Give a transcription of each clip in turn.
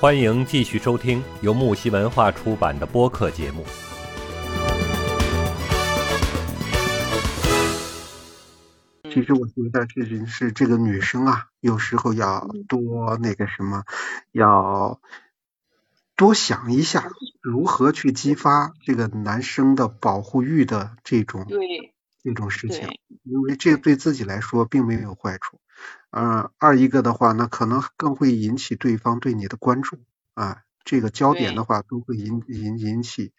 欢迎继续收听由木西文化出版的播客节目。其实我觉得这是是这个女生啊，有时候要多那个什么，要多想一下如何去激发这个男生的保护欲的这种对这种事情，因为这对自己来说并没有坏处。呃，二一个的话，那可能更会引起对方对你的关注啊，这个焦点的话都会引引引起，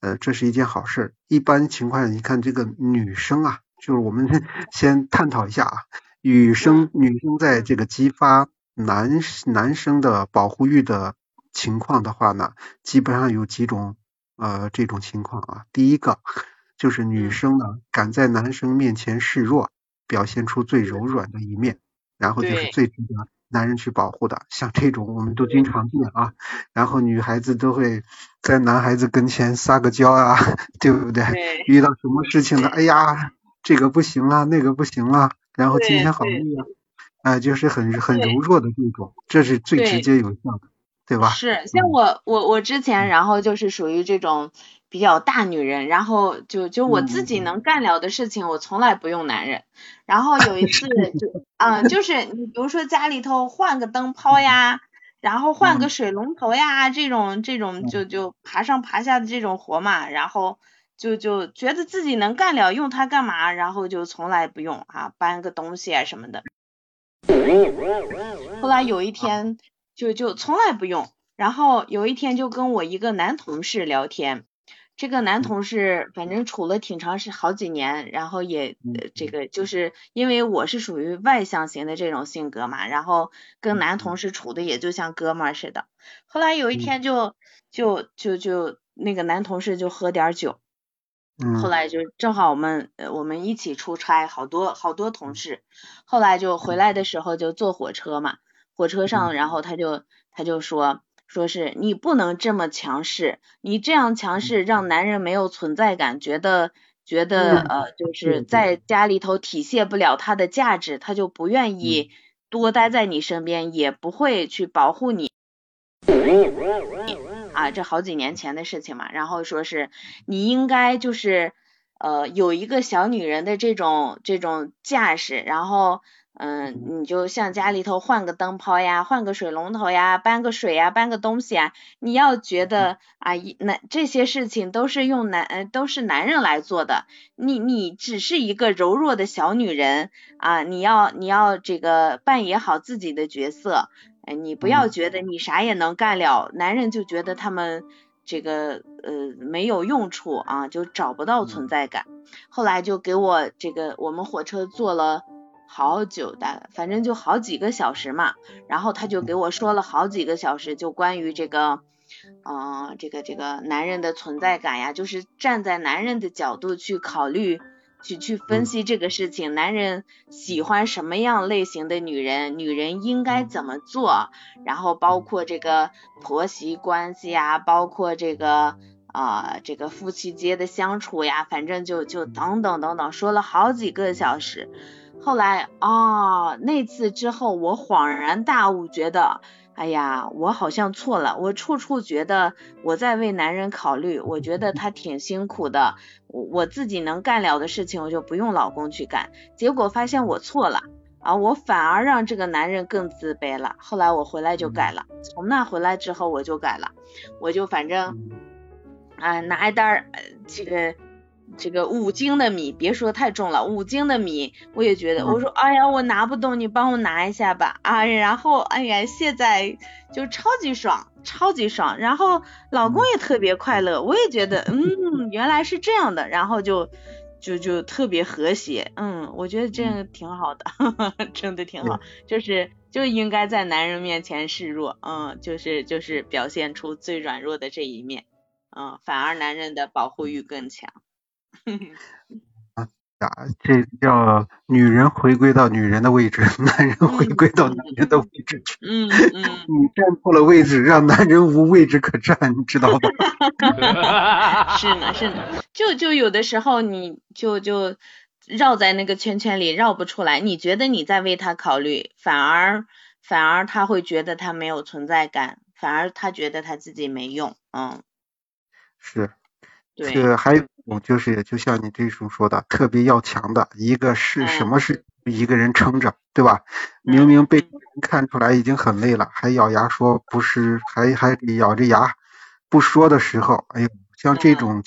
呃，这是一件好事儿。一般情况下，你看这个女生啊，就是我们 先探讨一下啊，女生女生在这个激发男男生的保护欲的情况的话呢，基本上有几种呃这种情况啊。第一个就是女生呢敢在男生面前示弱，表现出最柔软的一面，然后就是最值得男人去保护的。像这种我们都经常见啊，然后女孩子都会在男孩子跟前撒个娇啊，对不对？对？遇到什么事情了，哎呀，这个不行了，那个不行了，然后今天好累啊，啊、就是很很柔弱的这种，这是最直接有效的，对吧？是，像嗯我我我之前，然后就是属于这种比较大女人，然后就就我自己能干了的事情，我从来不用男人。然后有一次 就，嗯，就是你比如说家里头换个灯泡呀，然后换个嗯水龙头呀，这种这种就就爬上爬下的这种活嘛，然后就就觉得自己能干了，用它干嘛？然后就从来不用啊，搬个东西啊什么的。后来有一天就就从来不用，然后有一天就跟我一个男同事聊天，这个男同事反正处了挺长时好几年，然后也呃这个就是因为我是属于外向型的这种性格嘛，然后跟男同事处的也就像哥们儿似的。后来有一天就就就就那个男同事就喝点儿酒，嗯，后来就正好我们呃我们一起出差，好多好多同事，后来就回来的时候就坐火车嘛，火车上然后他就他就说说是你不能这么强势，你这样强势让男人没有存在感，觉得觉得嗯呃就是在。家里头体现不了他的价值，他就不愿意多待在你身边，也不会去保护你。啊，这好几年前的事情嘛，然后说是你应该就是呃有一个小女人的这种这种架势，然后嗯、你就像家里头换个灯泡呀，换个水龙头呀，搬个水呀，搬个东西啊，你要觉得啊一男这些事情都是用男呃都是男人来做的，你你只是一个柔弱的小女人啊，你要你要这个扮演好自己的角色。哎，你不要嗯觉得你啥也能干了，男人就觉得他们这个呃没有用处啊，就找不到存在感。后来就给我这个我们火车坐了好久的，反正就好几个小时嘛，然后他就给我说了好几个小时，就关于这个。嗯、这个这个男人的存在感呀，就是站在男人的角度去考虑，去去分析这个事情，男人喜欢什么样类型的女人，女人应该怎么做，然后包括这个婆媳关系呀，包括这个啊、这个夫妻间的相处呀，反正就就等等等等，说了好几个小时。后来哦，那次之后我恍然大悟，觉得。哎呀，我好像错了，我处处觉得我在为男人考虑，我觉得他挺辛苦的，我我自己能干了的事情，我就不用老公去干。结果发现我错了啊，我反而让这个男人更自卑了。后来我回来就改了，从那回来之后我就改了，我就反正啊拿一袋儿呃这个这个五斤的米，别说太重了，五斤的米我也觉得，我说哎呀我拿不动，你帮我拿一下吧。啊，然后哎呀现在就超级爽，超级爽，然后老公也特别快乐，我也觉得嗯原来是这样的，然后就。就就特别和谐，嗯，我觉得这样挺好的，真的挺好，就是就应该在男人面前示弱，嗯，就是就是表现出最软弱的这一面，嗯，反而男人的保护欲更强。啊，这叫女人回归到女人的位置，男人回归到男人的位置去。嗯嗯，你站错了位置，让男人无位置可站，你知道吧？是呢是呢，就就有的时候你就就绕在那个圈圈里绕不出来，你觉得你在为他考虑，反而反而他会觉得他没有存在感，反而他觉得他自己没用，嗯，是，对，是还有一种就是，就像你这种说的，特别要强的，一个是什嗯。么事一个人撑着，对吧？明明被看出来已经很累了，还咬牙说不是，还还咬着牙不说的时候，哎呦，像这嗯。种，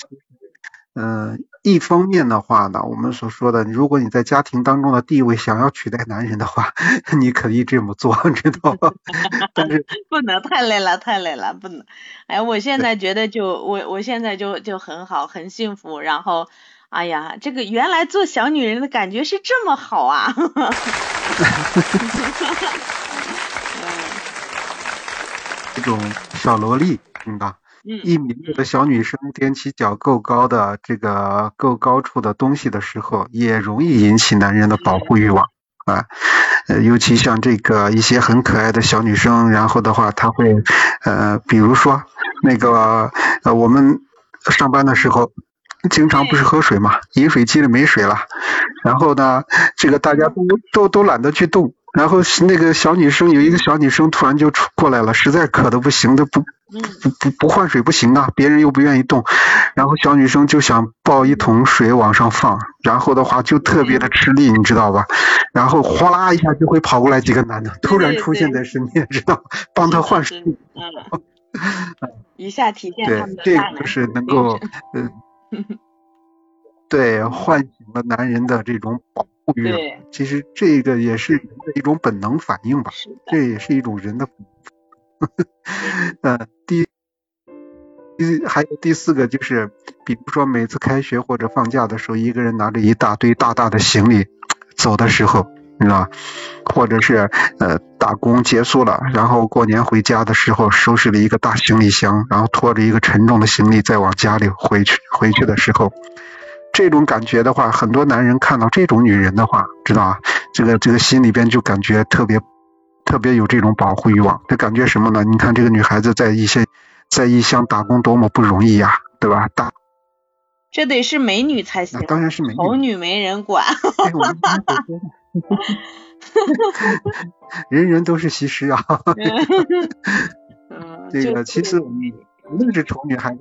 嗯、一方面的话呢，我们所说的，如果你在家庭当中的地位想要取代男人的话，你可以这么做，知道吧？但是不能太累了，太累了，不能。哎，我现在觉得就我我现在就就很好，很幸福。然后，哎呀，这个原来做小女人的感觉是这么好啊！这种小萝莉，嗯吧？嗯一米六的小女生踮起脚够高的这个够高处的东西的时候，也容易引起男人的保护欲望啊。呃，尤其像这个一些很可爱的小女生，然后的话，她会呃，比如说那个呃，我们上班的时候。经常不是喝水嘛，饮水机里没水了，然后呢，这个大家都都都懒得去动，然后那个小女生有一个小女生突然就出过来了，实在渴的不行的不嗯不不不换水不行啊，别人又不愿意动，然后小女生就想抱一桶水往上放，然后的话就特别的吃力，你知道吧？然后哗啦一下就会跑过来几个男的，突然出现在身边，知道，帮她换水。嗯，一下体现他们，的对这个就是能够嗯呃，对唤醒了男人的这种保对，其实这个也是一种本能反应吧，这也是一种人的。呃，第第还有第四个就是，比如说每次开学或者放假的时候，一个人拿着一大堆大大的行李走的时候，你知道？或者是呃打工结束了，然后过年回家的时候，收拾了一个大行李箱，然后拖着一个沉重的行李再往家里回去回去的时候，这种感觉的话，很多男人看到这种女人的话，知道啊？这个这个心里边就感觉特别特别有这种保护欲望。这感觉什么呢？你看这个女孩子在一些在异乡打工多么不容易呀，对吧？大这得是美女才行那，当然是美女。丑女没人管。哎，我们今天所说的人人都是西施啊。嗯，这个其实我们无论是丑女还是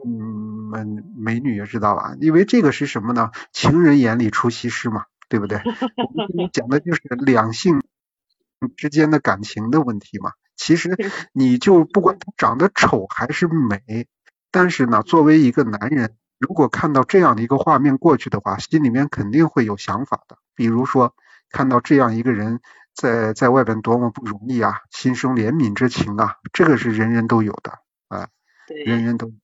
嗯美女，知道吧？因为这个是什么呢？情人眼里出西施嘛，对不对？我们讲的就是两性之间的感情的问题嘛。其实你就不管他长得丑还是美，但是呢，作为一个男人，如果看到这样的一个画面过去的话，心里面肯定会有想法的。比如说，看到这样一个人在在外边多么不容易啊，心生怜悯之情啊，这个是人人都有的啊，人，人都。嗯，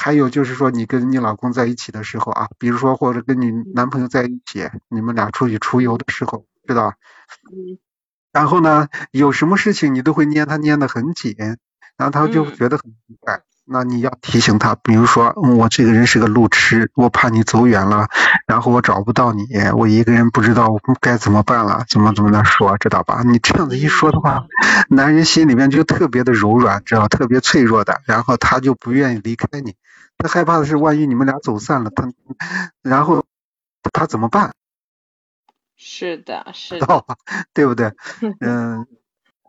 还有就是说，你跟你老公在一起的时候啊，比如说或者跟你男朋友在一起，你们俩出去出游的时候，知道？嗯然后呢，有什么事情你都会捏他捏得很紧，然后他就嗯觉得很奇怪。那你要提醒他，比如说，嗯我这个人是个路痴，我怕你走远了，然后我找不到你，我一个人不知道该怎么办了，怎么怎么的说，知道吧？你这样子一说的话，男人心里面就特别的柔软，知道，特别脆弱的，然后他就不愿意离开你，他害怕的是万一你们俩走散了，他，然后他怎么办？是的，是的。对不对？嗯，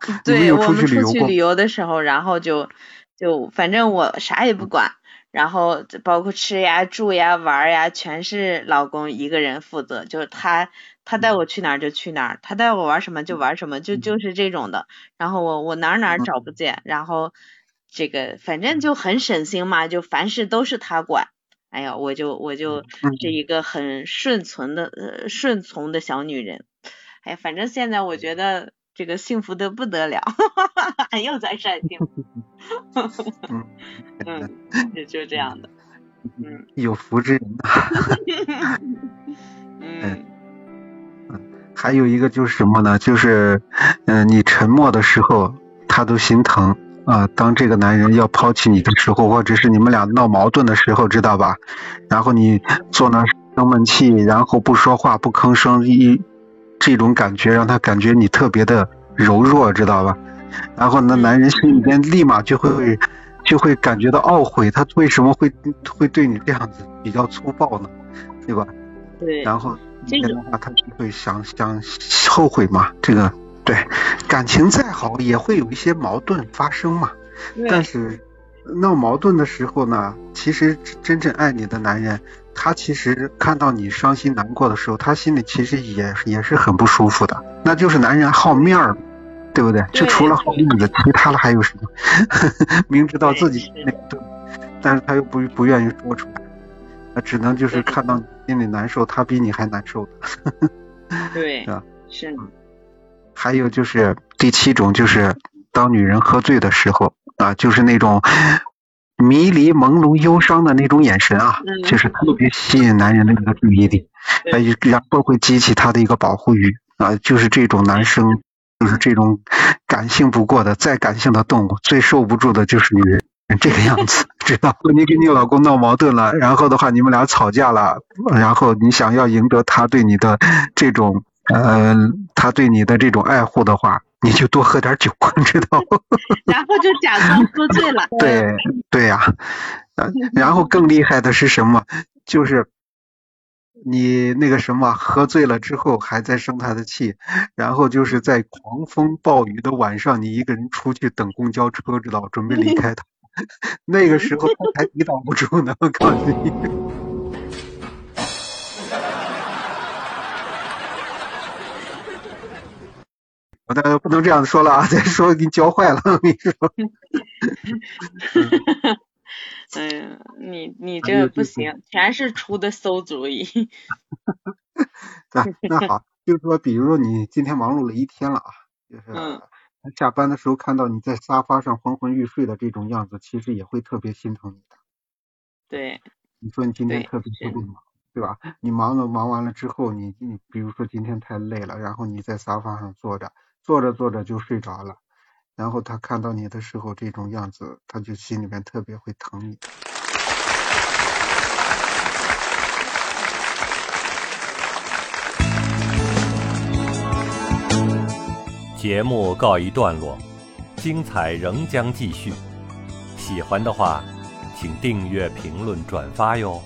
你们对有出我们出去旅游过去旅游的时候，然后就就反正我啥也不管，然后包括吃呀、住呀、玩呀，全是老公一个人负责，就是他他带我去哪儿就去哪儿，他带我玩什么就玩什么，就就是这种的。然后我我哪儿哪儿找不见，然后这个反正就很省心嘛，就凡事都是他管。哎呀，我就我就嗯是一个很顺从的呃顺从的小女人。哎，反正现在我觉得这个幸福的不得了，又在晒幸福。嗯嗯，就就这样的。嗯 有福之人呐。嗯还有一个就是什么呢？就是，嗯、你沉默的时候，他都心疼啊、当这个男人要抛弃你的时候，或者是你们俩闹矛盾的时候，知道吧？然后你坐那儿生闷气，然后不说话、不吭声，一这种感觉让他感觉你特别的柔弱，知道吧？然后呢，嗯男人心里边立马就会就会感觉到懊悔，他为什么会会对你这样子比较粗暴呢？对吧？对，然后这样的话，他就会想想后悔嘛。这个对感情再好，也会有一些矛盾发生嘛。但是闹矛盾的时候呢，其实真正爱你的男人，他其实看到你伤心难过的时候，他心里其实也也是很不舒服的。那就是男人好面儿，对不对？就除了好面子，其他的还有什么？明知道自己心里对，但是他又不不愿意说出来，那只能就是看到你心里难受，他比你还难受的。对，是。还有就是第七种，就是当女人喝醉的时候啊，就是那种迷离、朦胧、忧伤的那种眼神啊，就是特别吸引男人的一个注意力，然后会激起他的一个保护欲啊，就是这种男生，就是这种感性不过的、再感性的动物，最受不住的就是女人这个样子，知道？你跟你老公闹矛盾了，然后的话你们俩吵架了，然后你想要赢得他对你的这种。呃，他对你的这种爱护的话，你就多喝点酒，知道吗？然后就假装喝醉了。对对呀，然后更厉害的是什么？就是你那个什么喝醉了之后还在生他的气，然后就是在狂风暴雨的晚上，你一个人出去等公交车，知道准备离开他，那个时候他还抵挡不住呢，我告诉你。那不能这样说了啊！再说给你教坏了，我跟你说。嗯，你你这不行，全是出的馊主意。那那好，就是说，比如说你今天忙碌了一天了啊，就是下班的时候看到你在沙发上昏昏欲睡的这种样子，其实也会特别心疼你的。对。你说你今天特别特别忙，对吧？你忙了忙完了之后，你你比如说今天太累了，然后你在沙发上坐着。坐着坐着就睡着了，然后他看到你的时候这种样子，他就心里面特别会疼你。节目告一段落，精彩仍将继续。喜欢的话，请订阅、评论、转发哟。